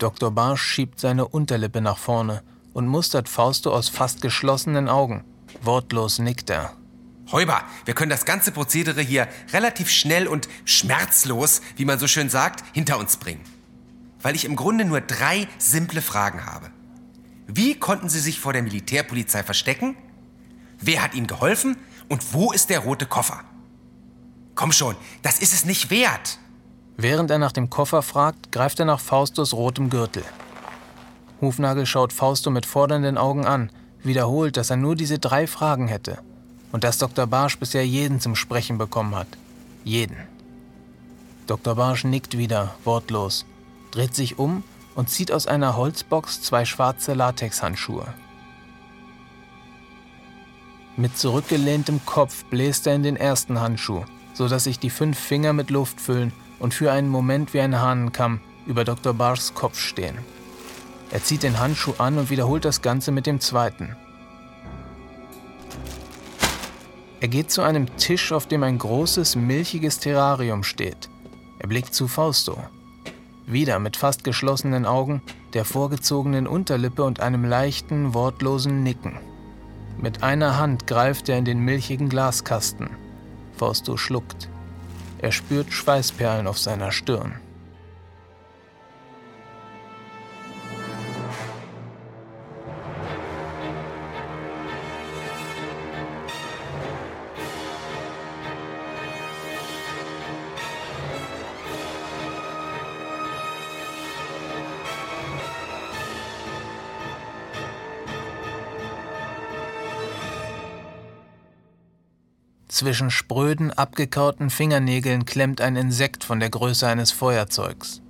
Dr. Barsch schiebt seine Unterlippe nach vorne und mustert Fausto aus fast geschlossenen Augen. Wortlos nickt er. Heuber, wir können das ganze Prozedere hier relativ schnell und schmerzlos, wie man so schön sagt, hinter uns bringen. Weil ich im Grunde nur drei simple Fragen habe. Wie konnten Sie sich vor der Militärpolizei verstecken? Wer hat Ihnen geholfen? Und wo ist der rote Koffer? Komm schon, das ist es nicht wert. Während er nach dem Koffer fragt, greift er nach Faustos rotem Gürtel. Hufnagel schaut Fausto mit fordernden Augen an, wiederholt, dass er nur diese drei Fragen hätte und dass Dr. Barsch bisher jeden zum Sprechen bekommen hat. Jeden. Dr. Barsch nickt wieder, wortlos, dreht sich um und zieht aus einer Holzbox zwei schwarze Latexhandschuhe. Mit zurückgelehntem Kopf bläst er in den ersten Handschuh, sodass sich die fünf Finger mit Luft füllen und für einen Moment wie ein Hahnenkamm über Dr. Barrs Kopf stehen. Er zieht den Handschuh an und wiederholt das Ganze mit dem zweiten. Er geht zu einem Tisch, auf dem ein großes, milchiges Terrarium steht. Er blickt zu Fausto. Wieder mit fast geschlossenen Augen, der vorgezogenen Unterlippe und einem leichten, wortlosen Nicken. Mit einer Hand greift er in den milchigen Glaskasten. Fausto schluckt. Er spürt Schweißperlen auf seiner Stirn. Zwischen spröden, abgekauten Fingernägeln klemmt ein Insekt von der Größe eines Feuerzeugs.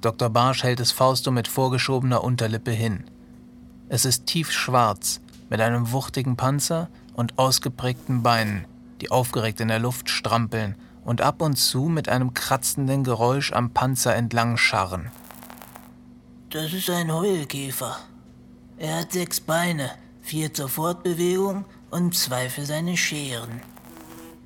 Dr. Barsch hält es Fausto mit vorgeschobener Unterlippe hin. Es ist tiefschwarz, mit einem wuchtigen Panzer und ausgeprägten Beinen, die aufgeregt in der Luft strampeln und ab und zu mit einem kratzenden Geräusch am Panzer entlang scharren. Das ist ein Heulkäfer. Er hat sechs Beine, vier zur Fortbewegung und zwei für seine Scheren.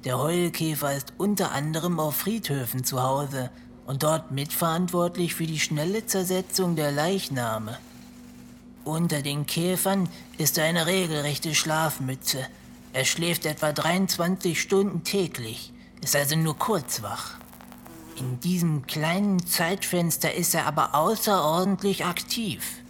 Der Heulkäfer ist unter anderem auf Friedhöfen zu Hause und dort mitverantwortlich für die schnelle Zersetzung der Leichname. Unter den Käfern ist er eine regelrechte Schlafmütze. Er schläft etwa 23 Stunden täglich, ist also nur kurz wach. In diesem kleinen Zeitfenster ist er aber außerordentlich aktiv.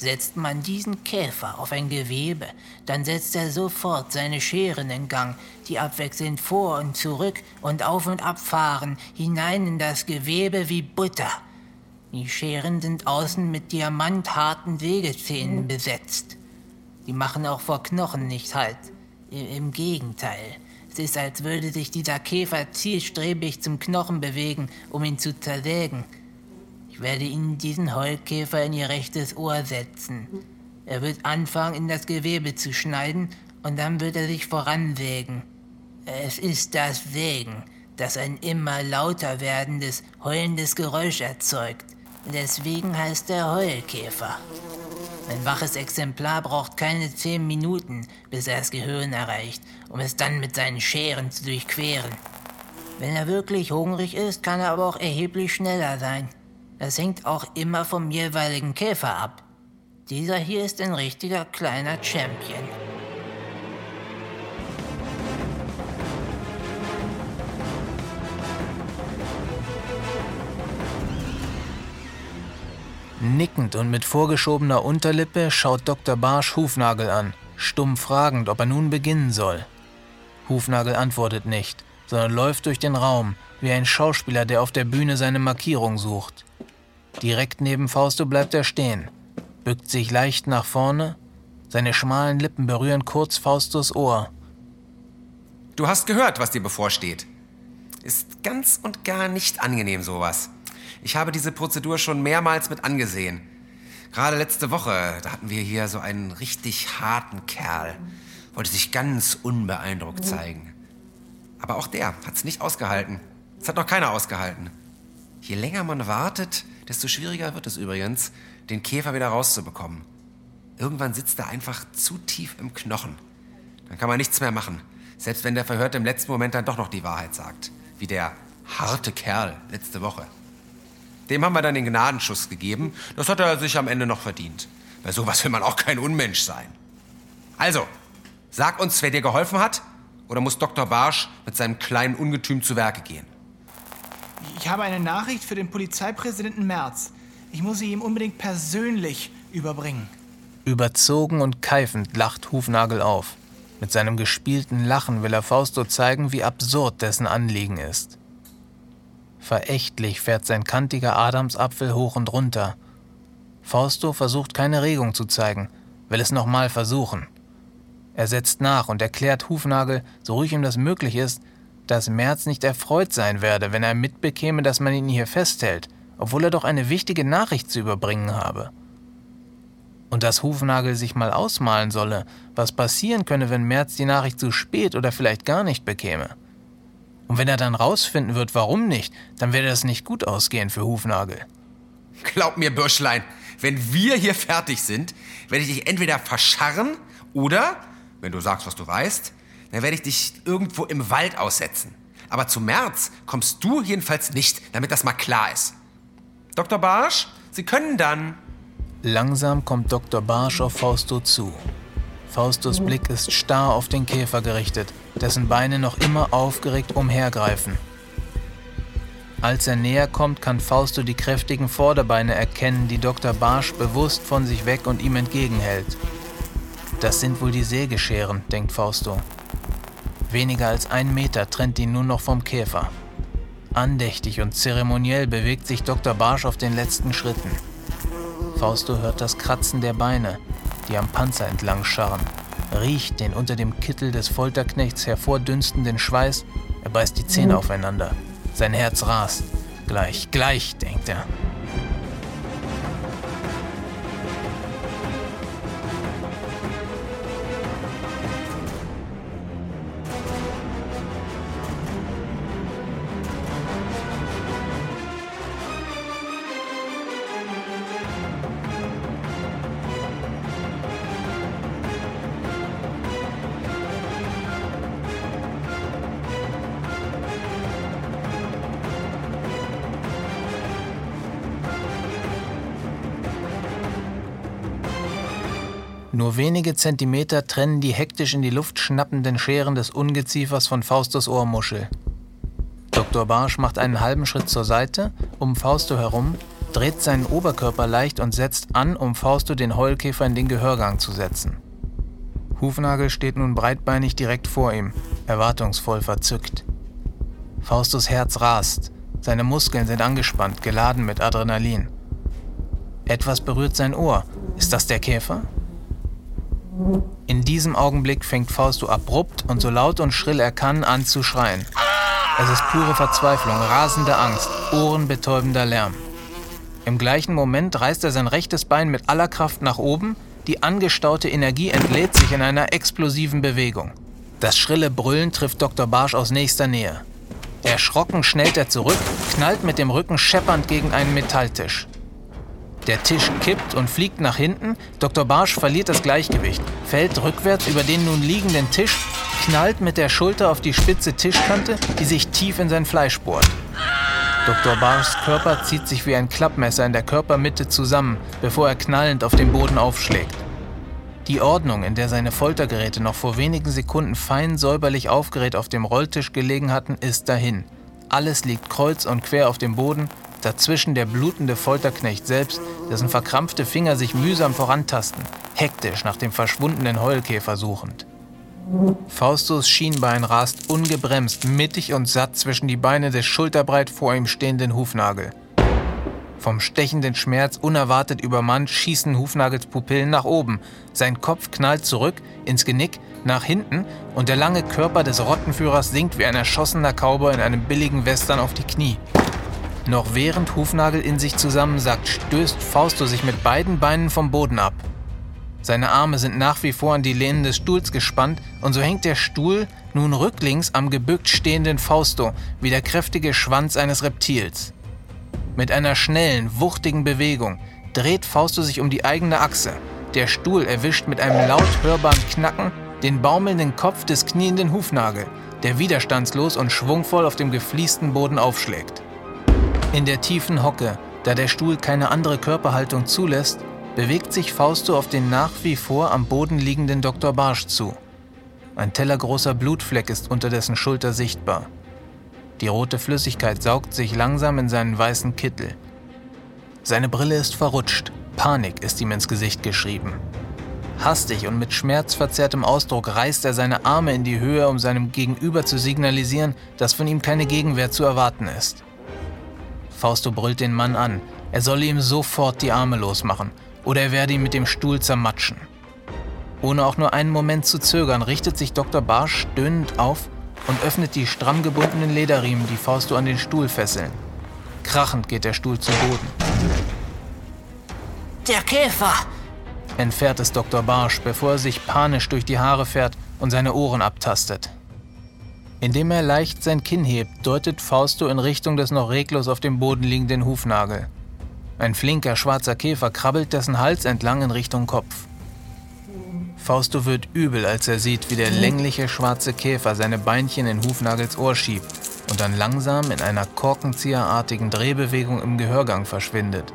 Setzt man diesen Käfer auf ein Gewebe, dann setzt er sofort seine Scheren in Gang, die abwechselnd vor und zurück und auf und ab fahren, hinein in das Gewebe wie Butter. Die Scheren sind außen mit diamantharten Sägezähnen besetzt. Die machen auch vor Knochen nicht halt. Im Gegenteil. Es ist, als würde sich dieser Käfer zielstrebig zum Knochen bewegen, um ihn zu zersägen. Ich werde Ihnen diesen Heulkäfer in Ihr rechtes Ohr setzen. Er wird anfangen, in das Gewebe zu schneiden und dann wird er sich voransägen. Es ist das Sägen, das ein immer lauter werdendes, heulendes Geräusch erzeugt. Deswegen heißt er Heulkäfer. Ein waches Exemplar braucht keine zehn Minuten, bis er das Gehirn erreicht, um es dann mit seinen Scheren zu durchqueren. Wenn er wirklich hungrig ist, kann er aber auch erheblich schneller sein. Das hängt auch immer vom jeweiligen Käfer ab. Dieser hier ist ein richtiger kleiner Champion. Nickend und mit vorgeschobener Unterlippe schaut Dr. Barsch Hufnagel an, stumm fragend, ob er nun beginnen soll. Hufnagel antwortet nicht, sondern läuft durch den Raum, wie ein Schauspieler, der auf der Bühne seine Markierung sucht. Direkt neben Fausto bleibt er stehen, bückt sich leicht nach vorne, seine schmalen Lippen berühren kurz Faustos Ohr. Du hast gehört, was dir bevorsteht. Ist ganz und gar nicht angenehm sowas. Ich habe diese Prozedur schon mehrmals mit angesehen. Gerade letzte Woche, da hatten wir hier so einen richtig harten Kerl. Wollte sich ganz unbeeindruckt zeigen. Aber auch der hat es nicht ausgehalten. Es hat noch keiner ausgehalten. Je länger man wartet, desto schwieriger wird es übrigens, den Käfer wieder rauszubekommen. Irgendwann sitzt er einfach zu tief im Knochen. Dann kann man nichts mehr machen, selbst wenn der Verhörte im letzten Moment dann doch noch die Wahrheit sagt, wie der harte Kerl letzte Woche. Dem haben wir dann den Gnadenschuss gegeben. Das hat er sich am Ende noch verdient. Bei sowas will man auch kein Unmensch sein. Also, sag uns, wer dir geholfen hat, oder muss Dr. Barsch mit seinem kleinen Ungetüm zu Werke gehen? Ich habe eine Nachricht für den Polizeipräsidenten Merz. Ich muss sie ihm unbedingt persönlich überbringen. Überzogen und keifend lacht Hufnagel auf. Mit seinem gespielten Lachen will er Fausto zeigen, wie absurd dessen Anliegen ist. Verächtlich fährt sein kantiger Adamsapfel hoch und runter. Fausto versucht keine Regung zu zeigen, will es nochmal versuchen. Er setzt nach und erklärt Hufnagel, so ruhig ihm das möglich ist, dass Merz nicht erfreut sein werde, wenn er mitbekäme, dass man ihn hier festhält, obwohl er doch eine wichtige Nachricht zu überbringen habe und dass Hufnagel sich mal ausmalen solle, was passieren könne, wenn Merz die Nachricht zu spät oder vielleicht gar nicht bekäme. Und wenn er dann rausfinden wird, warum nicht, dann werde das nicht gut ausgehen für Hufnagel. Glaub mir, Bürschlein, wenn wir hier fertig sind, werde ich dich entweder verscharren oder, wenn du sagst, was du weißt, dann werde ich dich irgendwo im Wald aussetzen. Aber zu März kommst du jedenfalls nicht, damit das mal klar ist. Dr. Barsch, Sie können dann. Langsam kommt Dr. Barsch auf Fausto zu. Faustos Blick ist starr auf den Käfer gerichtet, dessen Beine noch immer aufgeregt umhergreifen. Als er näher kommt, kann Fausto die kräftigen Vorderbeine erkennen, die Dr. Barsch bewusst von sich weg und ihm entgegenhält. Das sind wohl die Sägescheren, denkt Fausto. Weniger als ein Meter trennt ihn nun noch vom Käfer. Andächtig und zeremoniell bewegt sich Dr. Barsch auf den letzten Schritten. Fausto hört das Kratzen der Beine, die am Panzer entlang scharren, riecht den unter dem Kittel des Folterknechts hervordünstenden Schweiß, er beißt die Zähne aufeinander. Sein Herz rast. Gleich, gleich, denkt er. Nur wenige Zentimeter trennen die hektisch in die Luft schnappenden Scheren des Ungeziefers von Faustos Ohrmuschel. Dr. Barsch macht einen halben Schritt zur Seite, um Fausto herum, dreht seinen Oberkörper leicht und setzt an, um Fausto den Heulkäfer in den Gehörgang zu setzen. Hufnagel steht nun breitbeinig direkt vor ihm, erwartungsvoll verzückt. Faustus Herz rast, seine Muskeln sind angespannt, geladen mit Adrenalin. Etwas berührt sein Ohr. Ist das der Käfer? In diesem Augenblick fängt Fausto abrupt und so laut und schrill er kann an zu schreien. Es ist pure Verzweiflung, rasende Angst, ohrenbetäubender Lärm. Im gleichen Moment reißt er sein rechtes Bein mit aller Kraft nach oben, die angestaute Energie entlädt sich in einer explosiven Bewegung. Das schrille Brüllen trifft Dr. Barsch aus nächster Nähe. Erschrocken schnellt er zurück, knallt mit dem Rücken scheppernd gegen einen Metalltisch. Der Tisch kippt und fliegt nach hinten. Dr. Barsch verliert das Gleichgewicht, fällt rückwärts über den nun liegenden Tisch, knallt mit der Schulter auf die spitze Tischkante, die sich tief in sein Fleisch bohrt. Dr. Barschs Körper zieht sich wie ein Klappmesser in der Körpermitte zusammen, bevor er knallend auf den Boden aufschlägt. Die Ordnung, in der seine Foltergeräte noch vor wenigen Sekunden fein säuberlich aufgerät auf dem Rolltisch gelegen hatten, ist dahin. Alles liegt kreuz und quer auf dem Boden Dazwischen der blutende Folterknecht selbst, dessen verkrampfte Finger sich mühsam vorantasten, hektisch nach dem verschwundenen Heulkäfer suchend. Faustus Schienbein rast ungebremst, mittig und satt zwischen die Beine des schulterbreit vor ihm stehenden Hufnagel. Vom stechenden Schmerz unerwartet übermannt schießen Hufnagels Pupillen nach oben. Sein Kopf knallt zurück, ins Genick, nach hinten und der lange Körper des Rottenführers sinkt wie ein erschossener Cowboy in einem billigen Western auf die Knie. Noch während Hufnagel in sich zusammensackt, stößt Fausto sich mit beiden Beinen vom Boden ab. Seine Arme sind nach wie vor an die Lehnen des Stuhls gespannt und so hängt der Stuhl nun rücklings am gebückt stehenden Fausto wie der kräftige Schwanz eines Reptils. Mit einer schnellen, wuchtigen Bewegung dreht Fausto sich um die eigene Achse. Der Stuhl erwischt mit einem laut hörbaren Knacken den baumelnden Kopf des knienden Hufnagel, der widerstandslos und schwungvoll auf dem gefliesten Boden aufschlägt. In der tiefen Hocke Da der Stuhl keine andere Körperhaltung zulässt, bewegt sich Fausto auf den nach wie vor am Boden liegenden Dr. Barsch zu. Ein tellergroßer Blutfleck ist unter dessen Schulter sichtbar. Die rote Flüssigkeit saugt sich langsam in seinen weißen Kittel. Seine Brille ist verrutscht, Panik ist ihm ins Gesicht geschrieben. Hastig und mit schmerzverzerrtem Ausdruck reißt er seine Arme in die Höhe, um seinem Gegenüber zu signalisieren, dass von ihm keine Gegenwehr zu erwarten ist. Fausto brüllt den Mann an, er solle ihm sofort die Arme losmachen oder er werde ihn mit dem Stuhl zermatschen. Ohne auch nur einen Moment zu zögern, richtet sich Dr. Barsch stöhnend auf und öffnet die stramm gebundenen Lederriemen, die Fausto an den Stuhl fesseln. Krachend geht der Stuhl zu Boden. Der Käfer! entfährt es Dr. Barsch, bevor er sich panisch durch die Haare fährt und seine Ohren abtastet. Indem er leicht sein Kinn hebt, deutet Fausto in Richtung des noch reglos auf dem Boden liegenden Hufnagel. Ein flinker schwarzer Käfer krabbelt dessen Hals entlang in Richtung Kopf. Fausto wird übel, als er sieht, wie der längliche schwarze Käfer seine Beinchen in Hufnagels Ohr schiebt und dann langsam in einer korkenzieherartigen Drehbewegung im Gehörgang verschwindet.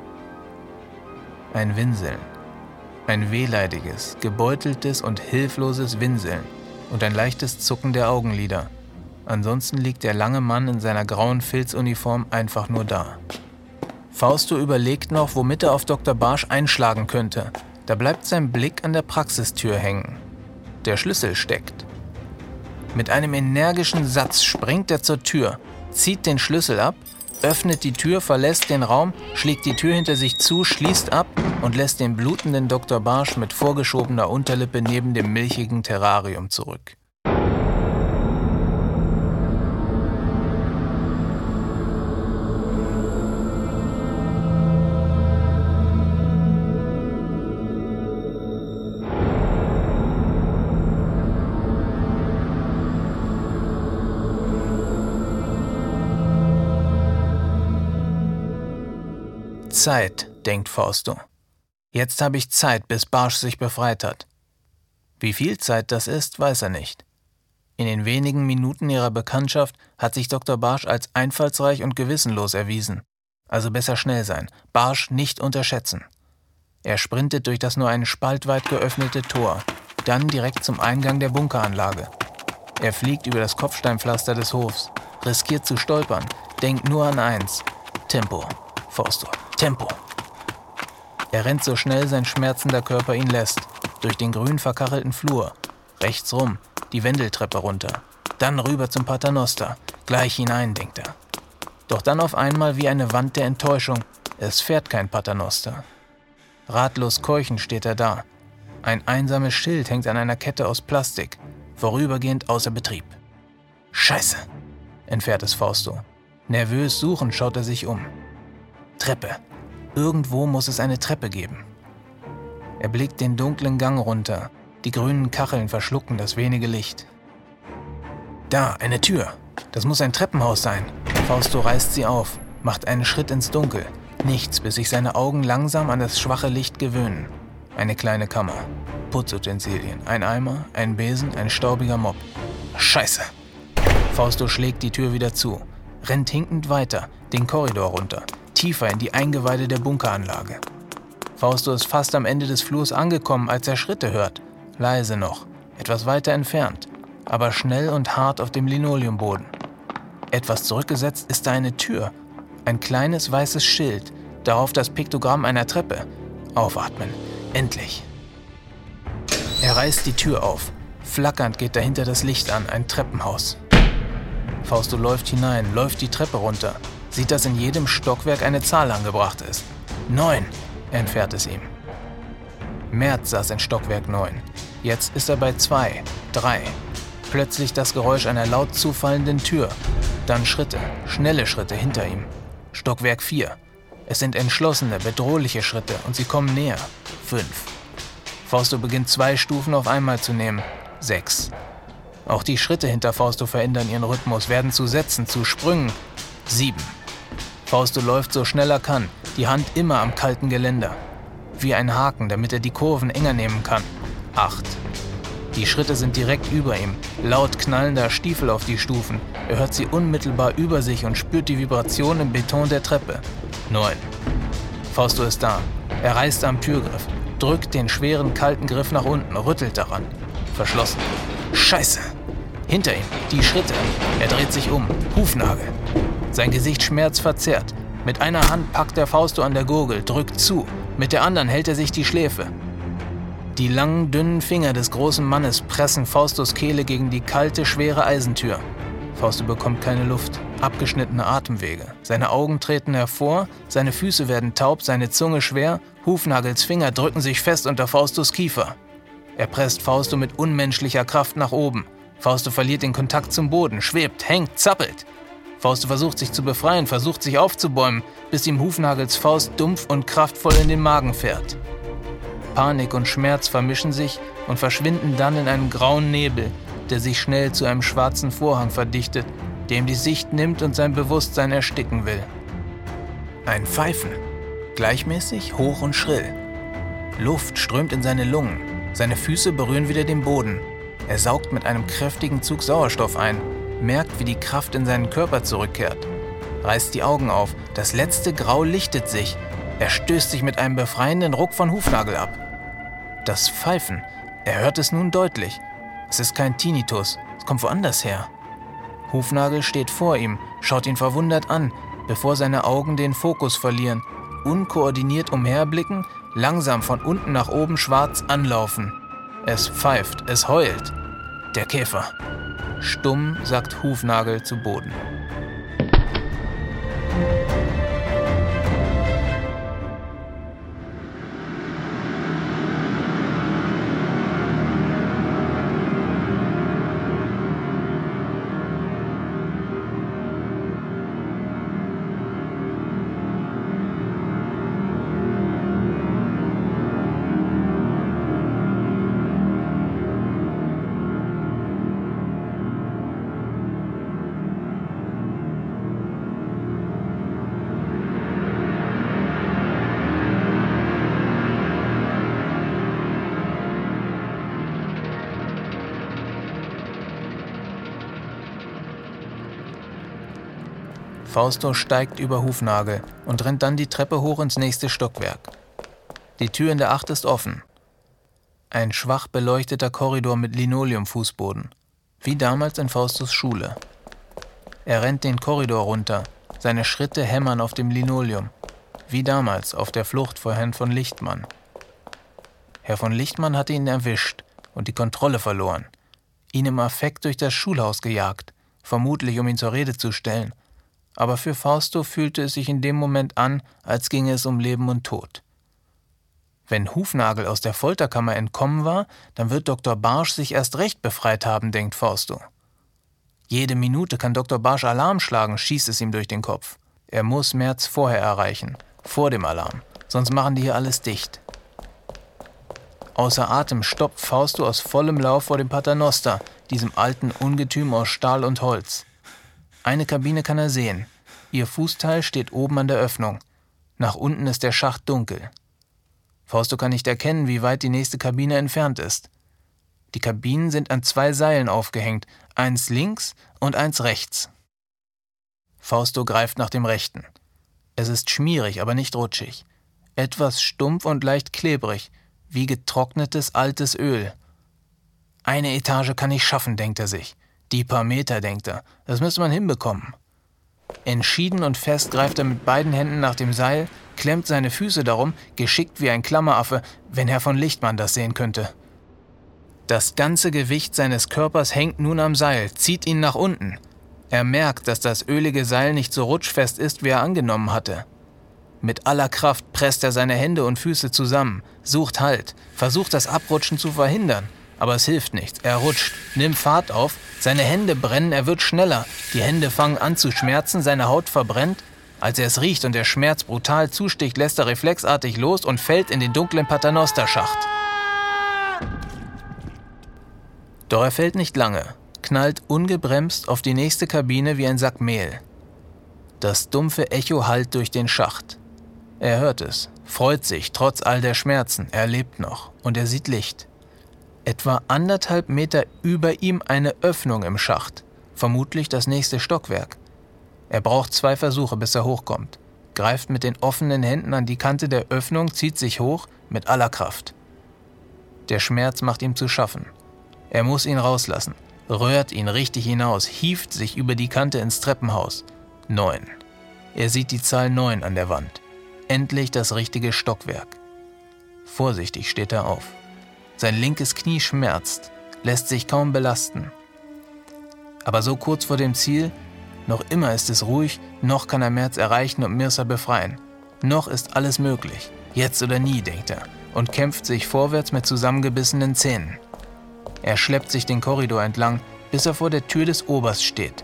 Ein Winseln. Ein wehleidiges, gebeuteltes und hilfloses Winseln und ein leichtes Zucken der Augenlider. Ansonsten liegt der lange Mann in seiner grauen Filzuniform einfach nur da. Fausto überlegt noch, womit er auf Dr. Barsch einschlagen könnte. Da bleibt sein Blick an der Praxistür hängen. Der Schlüssel steckt. Mit einem energischen Satz springt er zur Tür, zieht den Schlüssel ab öffnet die Tür, verlässt den Raum, schlägt die Tür hinter sich zu, schließt ab und lässt den blutenden Dr. Barsch mit vorgeschobener Unterlippe neben dem milchigen Terrarium zurück. Zeit, denkt Fausto. Jetzt habe ich Zeit, bis Barsch sich befreit hat. Wie viel Zeit das ist, weiß er nicht. In den wenigen Minuten ihrer Bekanntschaft hat sich Dr. Barsch als einfallsreich und gewissenlos erwiesen. Also besser schnell sein, Barsch nicht unterschätzen. Er sprintet durch das nur einen Spalt weit geöffnete Tor, dann direkt zum Eingang der Bunkeranlage. Er fliegt über das Kopfsteinpflaster des Hofs, riskiert zu stolpern, denkt nur an eins: Tempo, Fausto. Tempo. Er rennt so schnell sein schmerzender Körper ihn lässt, durch den grün verkachelten Flur, rechts rum, die Wendeltreppe runter, dann rüber zum Paternoster, gleich hinein, denkt er. Doch dann auf einmal wie eine Wand der Enttäuschung, es fährt kein Paternoster. Ratlos keuchend steht er da. Ein einsames Schild hängt an einer Kette aus Plastik, vorübergehend außer Betrieb. Scheiße, entfährt es Fausto. Nervös suchend schaut er sich um. Treppe. Irgendwo muss es eine Treppe geben. Er blickt den dunklen Gang runter. Die grünen Kacheln verschlucken das wenige Licht. Da, eine Tür. Das muss ein Treppenhaus sein. Fausto reißt sie auf, macht einen Schritt ins Dunkel. Nichts, bis sich seine Augen langsam an das schwache Licht gewöhnen. Eine kleine Kammer. Putzutensilien. Ein Eimer, ein Besen, ein staubiger Mob. Scheiße. Fausto schlägt die Tür wieder zu, rennt hinkend weiter, den Korridor runter, tiefer in die Eingeweide der Bunkeranlage. Fausto ist fast am Ende des Flurs angekommen, als er Schritte hört. Leise noch, etwas weiter entfernt, aber schnell und hart auf dem Linoleumboden. Etwas zurückgesetzt ist da eine Tür, ein kleines weißes Schild, darauf das Piktogramm einer Treppe. Aufatmen, endlich. Er reißt die Tür auf. Flackernd geht dahinter das Licht an, ein Treppenhaus. Fausto läuft hinein, läuft die Treppe runter, sieht, dass in jedem Stockwerk eine Zahl angebracht ist. Neun, entfährt es ihm. März saß in Stockwerk 9. Jetzt ist er bei zwei, drei. Plötzlich das Geräusch einer laut zufallenden Tür. Dann Schritte, schnelle Schritte hinter ihm. Stockwerk 4. Es sind entschlossene, bedrohliche Schritte und sie kommen näher. Fünf. Fausto beginnt zwei Stufen auf einmal zu nehmen. Sechs. Auch die Schritte hinter Fausto verändern ihren Rhythmus, werden zu Sätzen, zu Sprüngen. Sieben. Fausto läuft so schnell er kann, die Hand immer am kalten Geländer. Wie ein Haken, damit er die Kurven enger nehmen kann. Acht. Die Schritte sind direkt über ihm, laut knallender Stiefel auf die Stufen. Er hört sie unmittelbar über sich und spürt die Vibration im Beton der Treppe. Neun. Fausto ist da. Er reißt am Türgriff, drückt den schweren, kalten Griff nach unten, rüttelt daran. Verschlossen. Scheiße! Hinter ihm, die Schritte. Er dreht sich um. Hufnagel. Sein Gesicht schmerzverzerrt. Mit einer Hand packt er Fausto an der Gurgel, drückt zu. Mit der anderen hält er sich die Schläfe. Die langen, dünnen Finger des großen Mannes pressen Faustos Kehle gegen die kalte, schwere Eisentür. Fausto bekommt keine Luft, abgeschnittene Atemwege. Seine Augen treten hervor, seine Füße werden taub, seine Zunge schwer, Hufnagels Finger drücken sich fest unter Faustos Kiefer. Er presst Fausto mit unmenschlicher Kraft nach oben. Fausto verliert den Kontakt zum Boden, schwebt, hängt, zappelt. Fausto versucht sich zu befreien, versucht sich aufzubäumen, bis ihm Hufnagels Faust dumpf und kraftvoll in den Magen fährt. Panik und Schmerz vermischen sich und verschwinden dann in einem grauen Nebel, der sich schnell zu einem schwarzen Vorhang verdichtet, der ihm die Sicht nimmt und sein Bewusstsein ersticken will. Ein Pfeifen, gleichmäßig, hoch und schrill. Luft strömt in seine Lungen, seine Füße berühren wieder den Boden. Er saugt mit einem kräftigen Zug Sauerstoff ein, merkt, wie die Kraft in seinen Körper zurückkehrt, reißt die Augen auf, das letzte Grau lichtet sich, er stößt sich mit einem befreienden Ruck von Hufnagel ab. Das Pfeifen. Er hört es nun deutlich. Es ist kein Tinnitus. Es kommt woanders her. Hufnagel steht vor ihm, schaut ihn verwundert an, bevor seine Augen den Fokus verlieren, unkoordiniert umherblicken, langsam von unten nach oben schwarz anlaufen. Es pfeift, es heult. Der Käfer. Stumm sagt Hufnagel zu Boden. Fausto steigt über Hufnagel und rennt dann die Treppe hoch ins nächste Stockwerk. Die Tür in der Acht ist offen. Ein schwach beleuchteter Korridor mit Linoleumfußboden, wie damals in Faustos Schule. Er rennt den Korridor runter, seine Schritte hämmern auf dem Linoleum, wie damals auf der Flucht vor Herrn von Lichtmann. Herr von Lichtmann hatte ihn erwischt und die Kontrolle verloren, ihn im Affekt durch das Schulhaus gejagt, vermutlich um ihn zur Rede zu stellen aber für Fausto fühlte es sich in dem Moment an, als ginge es um Leben und Tod. Wenn Hufnagel aus der Folterkammer entkommen war, dann wird Dr. Barsch sich erst recht befreit haben, denkt Fausto. Jede Minute kann Dr. Barsch Alarm schlagen, schießt es ihm durch den Kopf. Er muss März vorher erreichen, vor dem Alarm, sonst machen die hier alles dicht. Außer Atem stoppt Fausto aus vollem Lauf vor dem Paternoster, diesem alten Ungetüm aus Stahl und Holz. Eine Kabine kann er sehen. Ihr Fußteil steht oben an der Öffnung. Nach unten ist der Schacht dunkel. Fausto kann nicht erkennen, wie weit die nächste Kabine entfernt ist. Die Kabinen sind an zwei Seilen aufgehängt, eins links und eins rechts. Fausto greift nach dem rechten. Es ist schmierig, aber nicht rutschig. Etwas stumpf und leicht klebrig, wie getrocknetes altes Öl. Eine Etage kann ich schaffen, denkt er sich. Die paar Meter, denkt er, das müsste man hinbekommen. Entschieden und fest greift er mit beiden Händen nach dem Seil, klemmt seine Füße darum, geschickt wie ein Klammeraffe, wenn Herr von Lichtmann das sehen könnte. Das ganze Gewicht seines Körpers hängt nun am Seil, zieht ihn nach unten. Er merkt, dass das ölige Seil nicht so rutschfest ist, wie er angenommen hatte. Mit aller Kraft presst er seine Hände und Füße zusammen, sucht Halt, versucht das Abrutschen zu verhindern, aber es hilft nichts. Er rutscht, nimmt Fahrt auf, seine Hände brennen, er wird schneller. Die Hände fangen an zu schmerzen, seine Haut verbrennt. Als er es riecht und der Schmerz brutal zusticht, lässt er reflexartig los und fällt in den dunklen Paternoster-Schacht. Doch er fällt nicht lange, knallt ungebremst auf die nächste Kabine wie ein Sack Mehl. Das dumpfe Echo hallt durch den Schacht. Er hört es, freut sich trotz all der Schmerzen, er lebt noch und er sieht Licht etwa anderthalb Meter über ihm eine Öffnung im Schacht, vermutlich das nächste Stockwerk. Er braucht zwei Versuche, bis er hochkommt. greift mit den offenen Händen an die Kante der Öffnung, zieht sich hoch mit aller Kraft. Der Schmerz macht ihm zu schaffen. Er muss ihn rauslassen, röhrt ihn richtig hinaus, hieft sich über die Kante ins Treppenhaus. Neun. Er sieht die Zahl neun an der Wand. Endlich das richtige Stockwerk. Vorsichtig steht er auf. Sein linkes Knie schmerzt, lässt sich kaum belasten. Aber so kurz vor dem Ziel, noch immer ist es ruhig, noch kann er Merz erreichen und Mirsa befreien. Noch ist alles möglich. Jetzt oder nie, denkt er, und kämpft sich vorwärts mit zusammengebissenen Zähnen. Er schleppt sich den Korridor entlang, bis er vor der Tür des Oberst steht.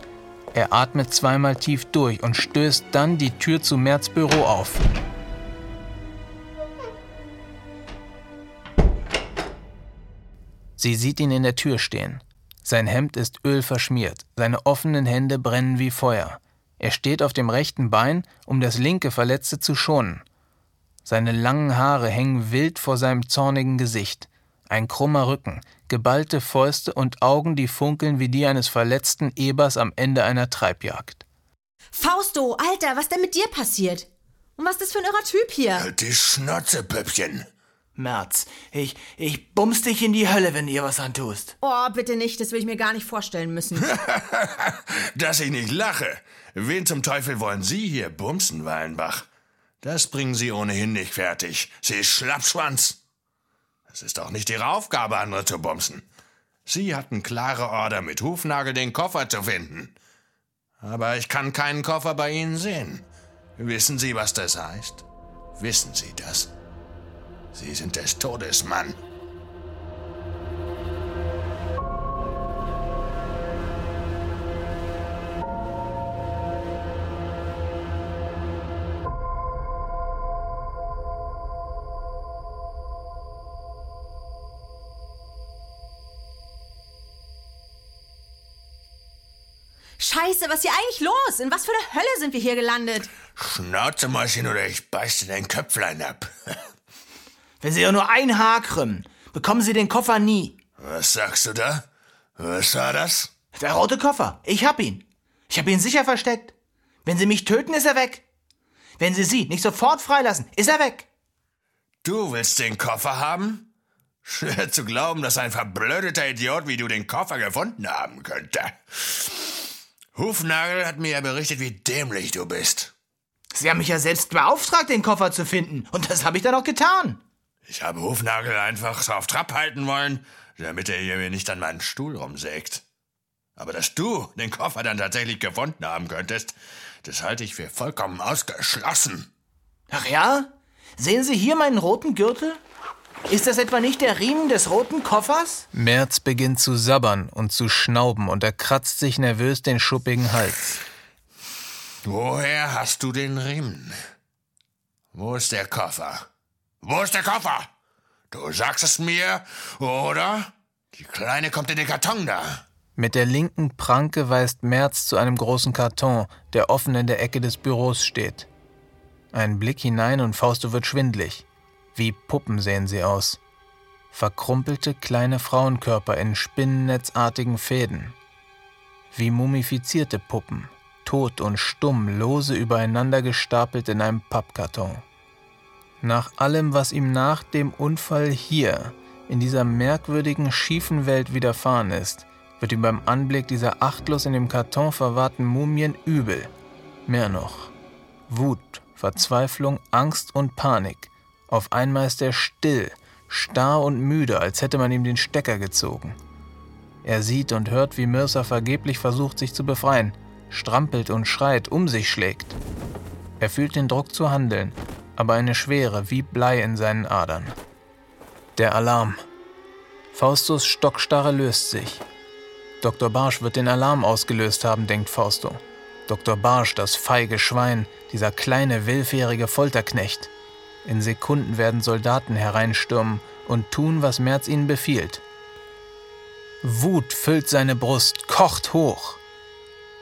Er atmet zweimal tief durch und stößt dann die Tür zu Merz Büro auf. Sie sieht ihn in der Tür stehen. Sein Hemd ist ölverschmiert, seine offenen Hände brennen wie Feuer. Er steht auf dem rechten Bein, um das linke Verletzte zu schonen. Seine langen Haare hängen wild vor seinem zornigen Gesicht. Ein krummer Rücken, geballte Fäuste und Augen, die funkeln wie die eines verletzten Ebers am Ende einer Treibjagd. Fausto, Alter, was denn mit dir passiert? Und was ist das für ein irrer Typ hier? Halt die Schnauze, Püppchen. Merz, ich, ich bums dich in die Hölle, wenn ihr was antust. Oh, bitte nicht, das will ich mir gar nicht vorstellen müssen. Dass ich nicht lache. Wen zum Teufel wollen Sie hier bumsen, Wallenbach? Das bringen Sie ohnehin nicht fertig. Sie ist Schlappschwanz. Es ist doch nicht Ihre Aufgabe, andere zu bumsen. Sie hatten klare Order, mit Hufnagel den Koffer zu finden. Aber ich kann keinen Koffer bei Ihnen sehen. Wissen Sie, was das heißt? Wissen Sie das? Sie sind des Todes, Mann. Scheiße, was ist hier eigentlich los? In was für eine Hölle sind wir hier gelandet? Schnauze, Mäuschen, oder ich beiß dir dein Köpflein ab. Wenn Sie auch nur ein Haar krümmen, bekommen Sie den Koffer nie. Was sagst du da? Was war das? Der rote Koffer. Ich hab ihn. Ich hab ihn sicher versteckt. Wenn Sie mich töten, ist er weg. Wenn Sie sie nicht sofort freilassen, ist er weg. Du willst den Koffer haben? Schwer zu glauben, dass ein verblödeter Idiot wie du den Koffer gefunden haben könnte. Hufnagel hat mir ja berichtet, wie dämlich du bist. Sie haben mich ja selbst beauftragt, den Koffer zu finden. Und das habe ich dann auch getan. Ich habe Hufnagel einfach so auf Trab halten wollen, damit er hier mir nicht an meinen Stuhl rumsägt. Aber dass du den Koffer dann tatsächlich gefunden haben könntest, das halte ich für vollkommen ausgeschlossen. Ach ja? Sehen Sie hier meinen roten Gürtel? Ist das etwa nicht der Riemen des roten Koffers? Merz beginnt zu sabbern und zu schnauben und er kratzt sich nervös den schuppigen Hals. Woher hast du den Riemen? Wo ist der Koffer? Wo ist der Koffer? Du sagst es mir, oder? Die Kleine kommt in den Karton da. Mit der linken Pranke weist Merz zu einem großen Karton, der offen in der Ecke des Büros steht. Ein Blick hinein und Fausto wird schwindlig. Wie Puppen sehen sie aus. Verkrumpelte kleine Frauenkörper in spinnennetzartigen Fäden. Wie mumifizierte Puppen, tot und stumm, lose übereinander gestapelt in einem Pappkarton. Nach allem, was ihm nach dem Unfall hier, in dieser merkwürdigen, schiefen Welt widerfahren ist, wird ihm beim Anblick dieser achtlos in dem Karton verwahrten Mumien übel. Mehr noch. Wut, Verzweiflung, Angst und Panik. Auf einmal ist er still, starr und müde, als hätte man ihm den Stecker gezogen. Er sieht und hört, wie Mirsa vergeblich versucht, sich zu befreien, strampelt und schreit, um sich schlägt. Er fühlt den Druck zu handeln, aber eine Schwere wie Blei in seinen Adern. Der Alarm. Faustus Stockstarre löst sich. Dr. Barsch wird den Alarm ausgelöst haben, denkt Fausto. Dr. Barsch, das feige Schwein, dieser kleine, willfährige Folterknecht. In Sekunden werden Soldaten hereinstürmen und tun, was Merz ihnen befiehlt. Wut füllt seine Brust, kocht hoch.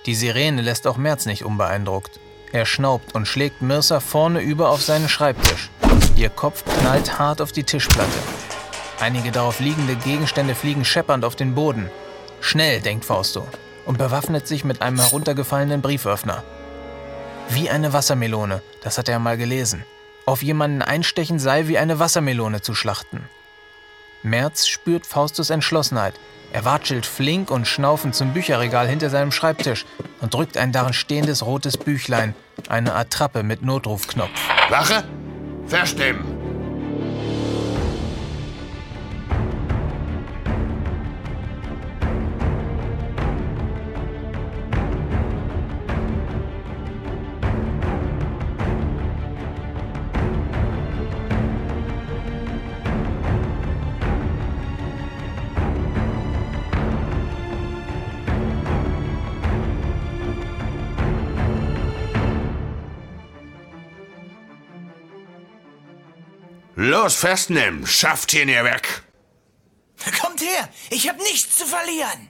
Die Sirene lässt auch Merz nicht unbeeindruckt. Er schnaubt und schlägt Mirsa vorne über auf seinen Schreibtisch. Ihr Kopf knallt hart auf die Tischplatte. Einige darauf liegende Gegenstände fliegen scheppernd auf den Boden. Schnell, denkt Fausto, und bewaffnet sich mit einem heruntergefallenen Brieföffner. Wie eine Wassermelone, das hat er mal gelesen. Auf jemanden einstechen sei wie eine Wassermelone zu schlachten. Merz spürt Faustus Entschlossenheit. Er watschelt flink und schnaufend zum Bücherregal hinter seinem Schreibtisch und drückt ein darin stehendes rotes Büchlein, eine Attrappe mit Notrufknopf. Wache? Verstimmen. Los, festnehmen. Schafft ihn hier weg. Kommt her, ich hab nichts zu verlieren.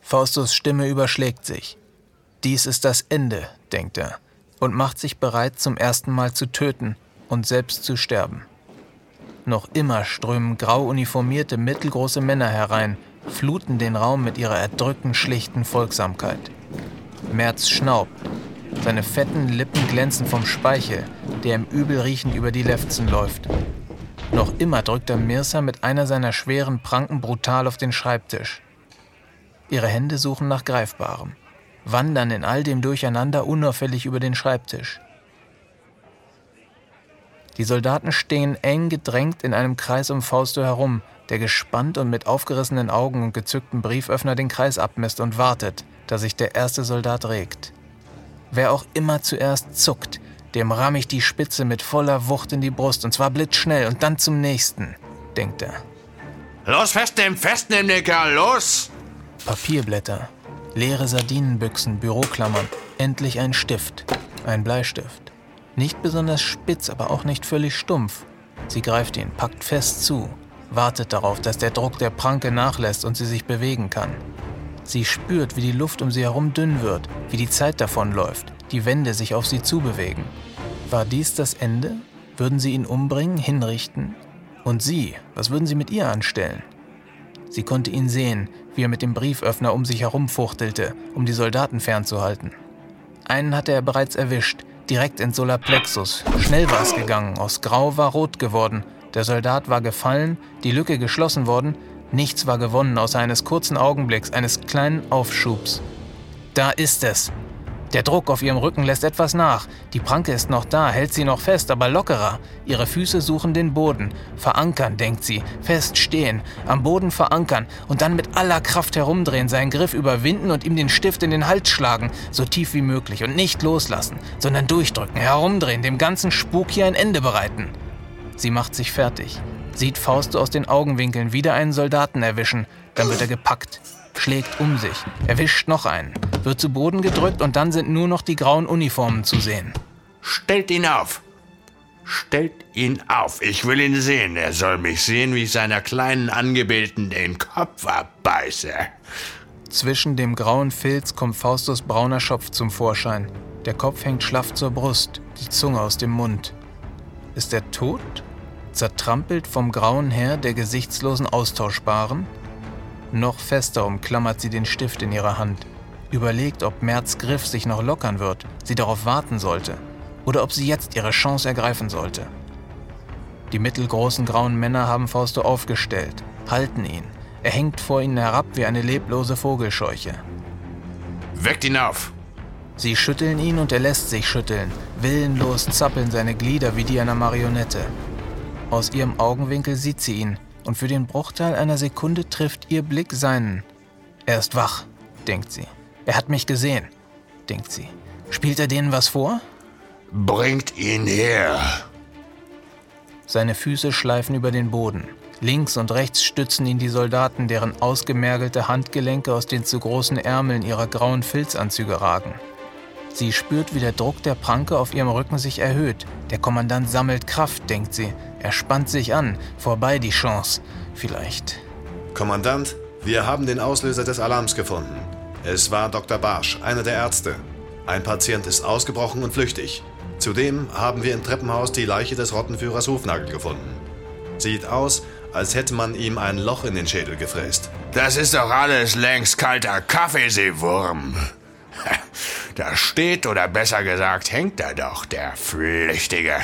Faustus Stimme überschlägt sich. Dies ist das Ende, denkt er, und macht sich bereit, zum ersten Mal zu töten und selbst zu sterben. Noch immer strömen grau uniformierte mittelgroße Männer herein, fluten den Raum mit ihrer erdrückten, schlichten Folgsamkeit. Merz schnaubt. Seine fetten Lippen glänzen vom Speichel, der ihm übel riechend über die Lefzen läuft. Noch immer drückt er Mirsa mit einer seiner schweren Pranken brutal auf den Schreibtisch. Ihre Hände suchen nach Greifbarem, wandern in all dem Durcheinander unauffällig über den Schreibtisch. Die Soldaten stehen eng gedrängt in einem Kreis um Fausto herum, der gespannt und mit aufgerissenen Augen und gezücktem Brieföffner den Kreis abmisst und wartet, dass sich der erste Soldat regt. Wer auch immer zuerst zuckt, dem ramm ich die Spitze mit voller Wucht in die Brust, und zwar blitzschnell, und dann zum nächsten, denkt er. Los, festnehmen, festnehmen, den Kerl, los! Papierblätter, leere Sardinenbüchsen, Büroklammern, endlich ein Stift, ein Bleistift. Nicht besonders spitz, aber auch nicht völlig stumpf. Sie greift ihn, packt fest zu, wartet darauf, dass der Druck der Pranke nachlässt und sie sich bewegen kann. Sie spürt, wie die Luft um sie herum dünn wird, wie die Zeit davonläuft, die Wände sich auf sie zubewegen. War dies das Ende? Würden sie ihn umbringen, hinrichten? Und sie, was würden sie mit ihr anstellen? Sie konnte ihn sehen, wie er mit dem Brieföffner um sich herumfuchtelte, um die Soldaten fernzuhalten. Einen hatte er bereits erwischt, direkt ins Solarplexus. Schnell war es gegangen, aus Grau war rot geworden. Der Soldat war gefallen, die Lücke geschlossen worden, nichts war gewonnen außer eines kurzen Augenblicks, eines kleinen Aufschubs. Da ist es, der Druck auf ihrem Rücken lässt etwas nach. Die Pranke ist noch da, hält sie noch fest, aber lockerer. Ihre Füße suchen den Boden. Verankern, denkt sie. Fest stehen, am Boden verankern und dann mit aller Kraft herumdrehen, seinen Griff überwinden und ihm den Stift in den Hals schlagen, so tief wie möglich und nicht loslassen, sondern durchdrücken, herumdrehen, dem ganzen Spuk hier ein Ende bereiten. Sie macht sich fertig, sieht Fausto aus den Augenwinkeln wieder einen Soldaten erwischen, dann wird er gepackt, schlägt um sich, erwischt noch einen, wird zu Boden gedrückt und dann sind nur noch die grauen Uniformen zu sehen. Stellt ihn auf! Stellt ihn auf! Ich will ihn sehen. Er soll mich sehen, wie ich seiner kleinen Angebeteten den Kopf abbeiße. Zwischen dem grauen Filz kommt Faustus brauner Schopf zum Vorschein. Der Kopf hängt schlaff zur Brust, die Zunge aus dem Mund. Ist er tot? Zertrampelt vom grauen Herr der gesichtslosen Austauschbaren? Noch fester umklammert sie den Stift in ihrer Hand, überlegt, ob Merz Griff sich noch lockern wird, sie darauf warten sollte, oder ob sie jetzt ihre Chance ergreifen sollte. Die mittelgroßen grauen Männer haben Fausto aufgestellt, halten ihn. Er hängt vor ihnen herab wie eine leblose Vogelscheuche. Weckt ihn auf! Sie schütteln ihn und er lässt sich schütteln. Willenlos zappeln seine Glieder wie die einer Marionette. Aus ihrem Augenwinkel sieht sie ihn, und für den Bruchteil einer Sekunde trifft ihr Blick seinen. Er ist wach, denkt sie. Er hat mich gesehen, denkt sie. Spielt er denen was vor? Bringt ihn her! Seine Füße schleifen über den Boden. Links und rechts stützen ihn die Soldaten, deren ausgemergelte Handgelenke aus den zu großen Ärmeln ihrer grauen Filzanzüge ragen. Sie spürt, wie der Druck der Pranke auf ihrem Rücken sich erhöht. Der Kommandant sammelt Kraft, denkt sie. Er spannt sich an. Vorbei die Chance. Vielleicht. Kommandant, wir haben den Auslöser des Alarms gefunden. Es war Dr. Barsch, einer der Ärzte. Ein Patient ist ausgebrochen und flüchtig. Zudem haben wir im Treppenhaus die Leiche des Rottenführers Hufnagel gefunden. Sieht aus, als hätte man ihm ein Loch in den Schädel gefräst. Das ist doch alles längst kalter Kaffeeseewurm. Da steht oder besser gesagt hängt er doch, der Flüchtige.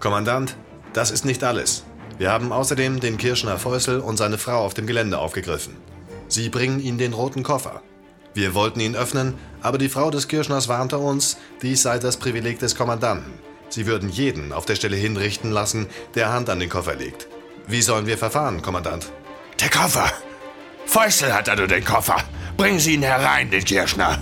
Kommandant, das ist nicht alles. Wir haben außerdem den Kirschner Fäusel und seine Frau auf dem Gelände aufgegriffen. Sie bringen ihnen den roten Koffer. Wir wollten ihn öffnen, aber die Frau des Kirschners warnte uns, dies sei das Privileg des Kommandanten. Sie würden jeden auf der Stelle hinrichten lassen, der Hand an den Koffer legt. Wie sollen wir verfahren, Kommandant? Der Koffer! Fäusel hat also den Koffer. Bringen Sie ihn herein, den Kirschner.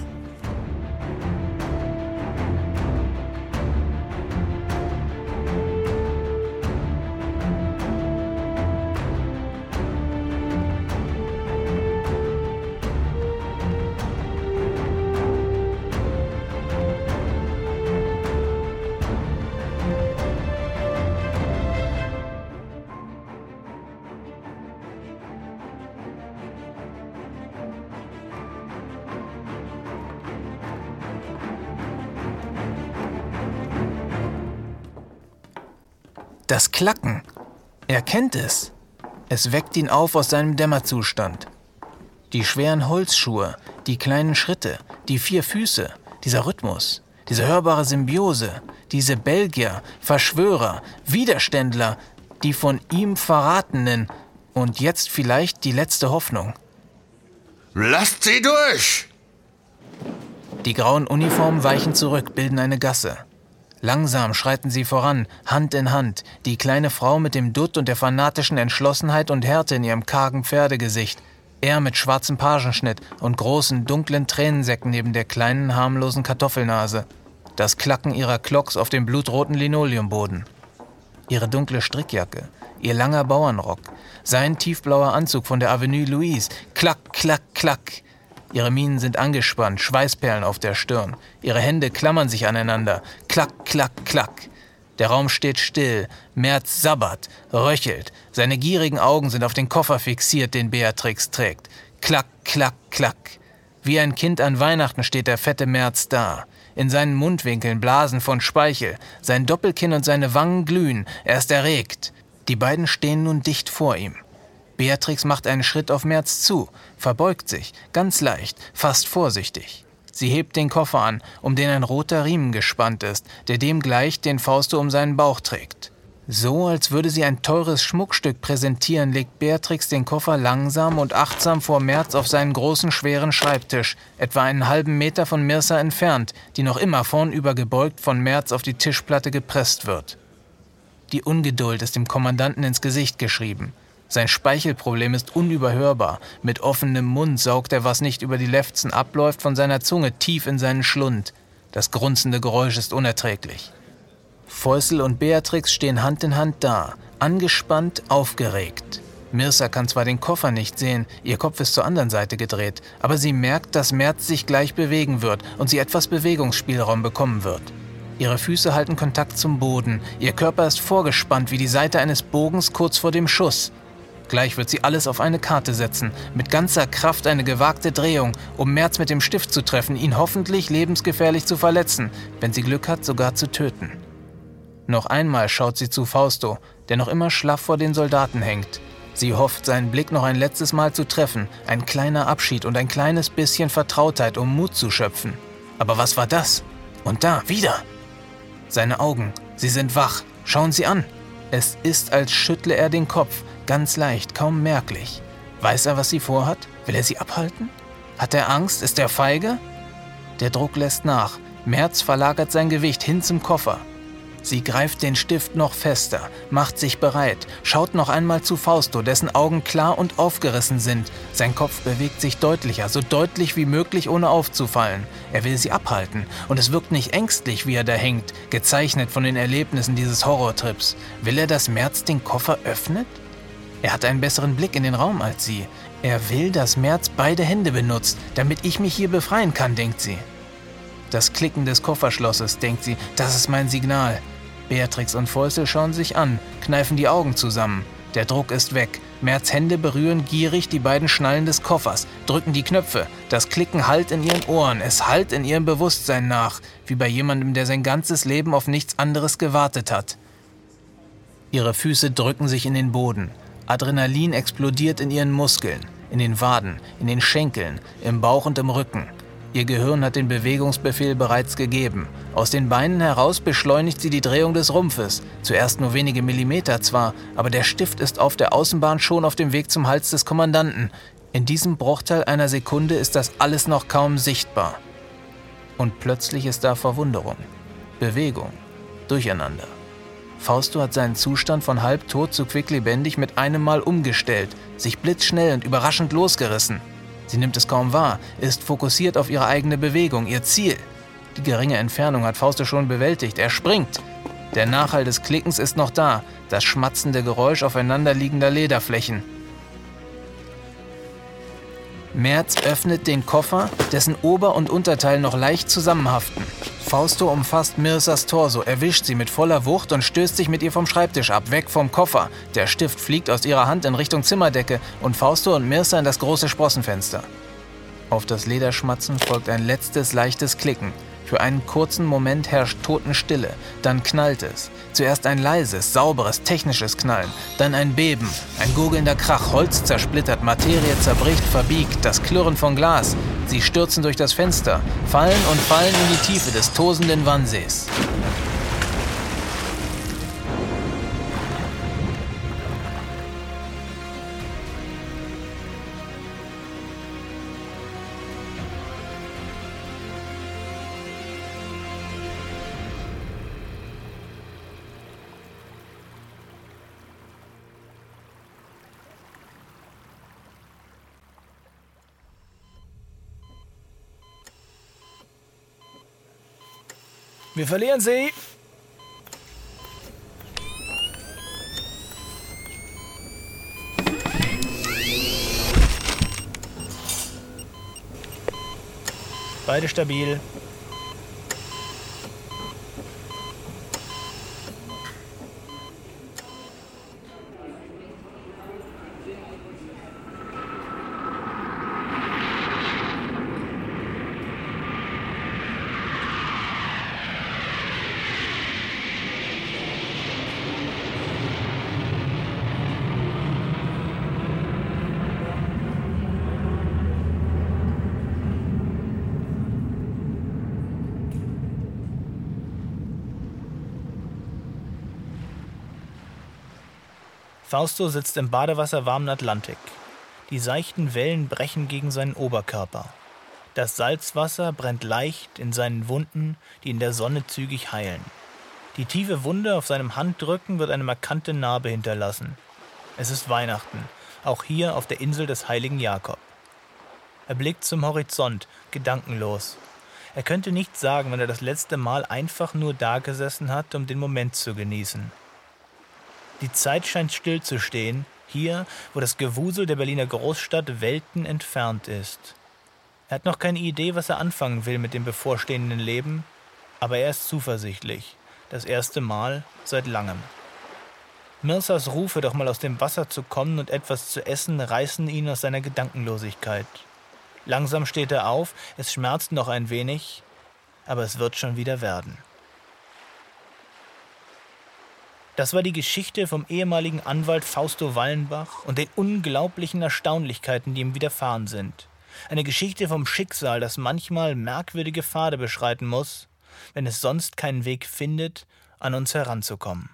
Klacken. Er kennt es. Es weckt ihn auf aus seinem Dämmerzustand. Die schweren Holzschuhe, die kleinen Schritte, die vier Füße, dieser Rhythmus, diese hörbare Symbiose, diese Belgier, Verschwörer, Widerständler, die von ihm Verratenen und jetzt vielleicht die letzte Hoffnung. Lasst sie durch! Die grauen Uniformen weichen zurück, bilden eine Gasse. Langsam schreiten sie voran, Hand in Hand, die kleine Frau mit dem Dutt und der fanatischen Entschlossenheit und Härte in ihrem kargen Pferdegesicht, er mit schwarzem Pagenschnitt und großen, dunklen Tränensäcken neben der kleinen, harmlosen Kartoffelnase. Das Klacken ihrer Klocks auf dem blutroten Linoleumboden. Ihre dunkle Strickjacke, ihr langer Bauernrock, sein tiefblauer Anzug von der Avenue Louise. Klack, klack, klack. Ihre Mienen sind angespannt, Schweißperlen auf der Stirn. Ihre Hände klammern sich aneinander. Klack, klack, klack. Der Raum steht still. Merz sabbert, röchelt. Seine gierigen Augen sind auf den Koffer fixiert, den Beatrix trägt. Klack, klack, klack. Wie ein Kind an Weihnachten steht der fette Merz da. In seinen Mundwinkeln Blasen von Speichel. Sein Doppelkinn und seine Wangen glühen. Er ist erregt. Die beiden stehen nun dicht vor ihm. Beatrix macht einen Schritt auf Merz zu, verbeugt sich, ganz leicht, fast vorsichtig. Sie hebt den Koffer an, um den ein roter Riemen gespannt ist, der dem gleicht, den Fausto um seinen Bauch trägt. So, als würde sie ein teures Schmuckstück präsentieren, legt Beatrix den Koffer langsam und achtsam vor Merz auf seinen großen, schweren Schreibtisch, etwa einen halben Meter von Mirsa entfernt, die noch immer vornüber gebeugt von Merz auf die Tischplatte gepresst wird. Die Ungeduld ist dem Kommandanten ins Gesicht geschrieben. Sein Speichelproblem ist unüberhörbar. Mit offenem Mund saugt er, was nicht über die Lefzen abläuft, von seiner Zunge tief in seinen Schlund. Das grunzende Geräusch ist unerträglich. Fäusel und Beatrix stehen Hand in Hand da, angespannt, aufgeregt. Mirsa kann zwar den Koffer nicht sehen, ihr Kopf ist zur anderen Seite gedreht, aber sie merkt, dass Merz sich gleich bewegen wird und sie etwas Bewegungsspielraum bekommen wird. Ihre Füße halten Kontakt zum Boden, ihr Körper ist vorgespannt wie die Seite eines Bogens kurz vor dem Schuss. Gleich wird sie alles auf eine Karte setzen, mit ganzer Kraft eine gewagte Drehung, um Merz mit dem Stift zu treffen, ihn hoffentlich lebensgefährlich zu verletzen, wenn sie Glück hat, sogar zu töten. Noch einmal schaut sie zu Fausto, der noch immer schlaff vor den Soldaten hängt. Sie hofft, seinen Blick noch ein letztes Mal zu treffen, ein kleiner Abschied und ein kleines bisschen Vertrautheit, um Mut zu schöpfen. Aber was war das? Und da, wieder! Seine Augen, sie sind wach, schauen Sie an! Es ist, als schüttle er den Kopf, Ganz leicht, kaum merklich. Weiß er, was sie vorhat? Will er sie abhalten? Hat er Angst? Ist er feige? Der Druck lässt nach. Merz verlagert sein Gewicht hin zum Koffer. Sie greift den Stift noch fester, macht sich bereit, schaut noch einmal zu Fausto, dessen Augen klar und aufgerissen sind. Sein Kopf bewegt sich deutlicher, so deutlich wie möglich, ohne aufzufallen. Er will sie abhalten, und es wirkt nicht ängstlich, wie er da hängt, gezeichnet von den Erlebnissen dieses Horrortrips. Will er, dass Merz den Koffer öffnet? Er hat einen besseren Blick in den Raum als sie. Er will, dass Merz beide Hände benutzt, damit ich mich hier befreien kann, denkt sie. Das Klicken des Kofferschlosses, denkt sie, das ist mein Signal. Beatrix und Fäusel schauen sich an, kneifen die Augen zusammen. Der Druck ist weg. Merz Hände berühren gierig die beiden Schnallen des Koffers, drücken die Knöpfe. Das Klicken hallt in ihren Ohren, es hallt in ihrem Bewusstsein nach, wie bei jemandem, der sein ganzes Leben auf nichts anderes gewartet hat. Ihre Füße drücken sich in den Boden. Adrenalin explodiert in ihren Muskeln, in den Waden, in den Schenkeln, im Bauch und im Rücken. Ihr Gehirn hat den Bewegungsbefehl bereits gegeben. Aus den Beinen heraus beschleunigt sie die Drehung des Rumpfes. Zuerst nur wenige Millimeter zwar, aber der Stift ist auf der Außenbahn schon auf dem Weg zum Hals des Kommandanten. In diesem Bruchteil einer Sekunde ist das alles noch kaum sichtbar. Und plötzlich ist da Verwunderung, Bewegung, Durcheinander. Fausto hat seinen Zustand von halbtot zu quicklebendig mit einem Mal umgestellt, sich blitzschnell und überraschend losgerissen. Sie nimmt es kaum wahr, ist fokussiert auf ihre eigene Bewegung, ihr Ziel. Die geringe Entfernung hat Fausto schon bewältigt. Er springt. Der Nachhall des Klickens ist noch da, das schmatzende Geräusch aufeinanderliegender Lederflächen. Merz öffnet den Koffer, dessen Ober- und Unterteil noch leicht zusammenhaften. Fausto umfasst Mirsas Torso, erwischt sie mit voller Wucht und stößt sich mit ihr vom Schreibtisch ab, weg vom Koffer. Der Stift fliegt aus ihrer Hand in Richtung Zimmerdecke und Fausto und Mirsa in das große Sprossenfenster. Auf das Lederschmatzen folgt ein letztes leichtes Klicken. Für einen kurzen Moment herrscht Totenstille, dann knallt es. Zuerst ein leises, sauberes, technisches Knallen, dann ein Beben, ein gurgelnder Krach, Holz zersplittert, Materie zerbricht, verbiegt, das Klirren von Glas. Sie stürzen durch das Fenster, fallen und fallen in die Tiefe des tosenden Wannsees. Wir verlieren sie. Beide stabil. Fausto sitzt im Badewasser warmen Atlantik. Die seichten Wellen brechen gegen seinen Oberkörper. Das Salzwasser brennt leicht in seinen Wunden, die in der Sonne zügig heilen. Die tiefe Wunde auf seinem Handrücken wird eine markante Narbe hinterlassen. Es ist Weihnachten, auch hier auf der Insel des heiligen Jakob. Er blickt zum Horizont, gedankenlos. Er könnte nicht sagen, wenn er das letzte Mal einfach nur dagesessen hat, um den Moment zu genießen. Die Zeit scheint stillzustehen, hier, wo das Gewusel der Berliner Großstadt Welten entfernt ist. Er hat noch keine Idee, was er anfangen will mit dem bevorstehenden Leben, aber er ist zuversichtlich. Das erste Mal seit langem. Mirsas Rufe, doch mal aus dem Wasser zu kommen und etwas zu essen, reißen ihn aus seiner Gedankenlosigkeit. Langsam steht er auf, es schmerzt noch ein wenig, aber es wird schon wieder werden. Das war die Geschichte vom ehemaligen Anwalt Fausto Wallenbach und den unglaublichen Erstaunlichkeiten, die ihm widerfahren sind. Eine Geschichte vom Schicksal, das manchmal merkwürdige Pfade beschreiten muss, wenn es sonst keinen Weg findet, an uns heranzukommen.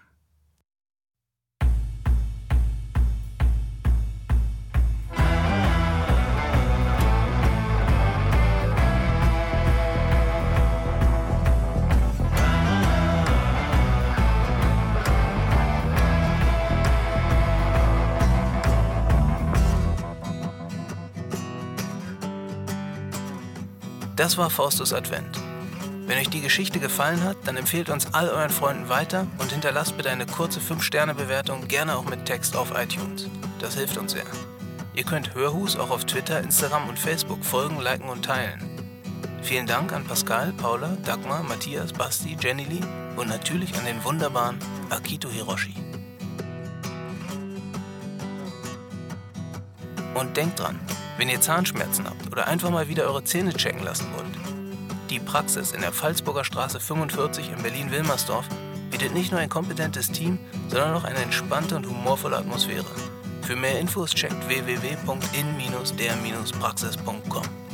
Das war Faustus Advent. Wenn euch die Geschichte gefallen hat, dann empfehlt uns all euren Freunden weiter und hinterlasst bitte eine kurze 5-Sterne-Bewertung, gerne auch mit Text auf iTunes. Das hilft uns sehr. Ihr könnt Hörhus auch auf Twitter, Instagram und Facebook folgen, liken und teilen. Vielen Dank an Pascal, Paula, Dagmar, Matthias, Basti, Jenny Lee und natürlich an den wunderbaren Akito Hiroshi. Und denkt dran, wenn ihr Zahnschmerzen habt oder einfach mal wieder eure Zähne checken lassen wollt. Die Praxis in der Pfalzburger Straße 45 in Berlin-Wilmersdorf bietet nicht nur ein kompetentes Team, sondern auch eine entspannte und humorvolle Atmosphäre. Für mehr Infos checkt www.in-der-praxis.com.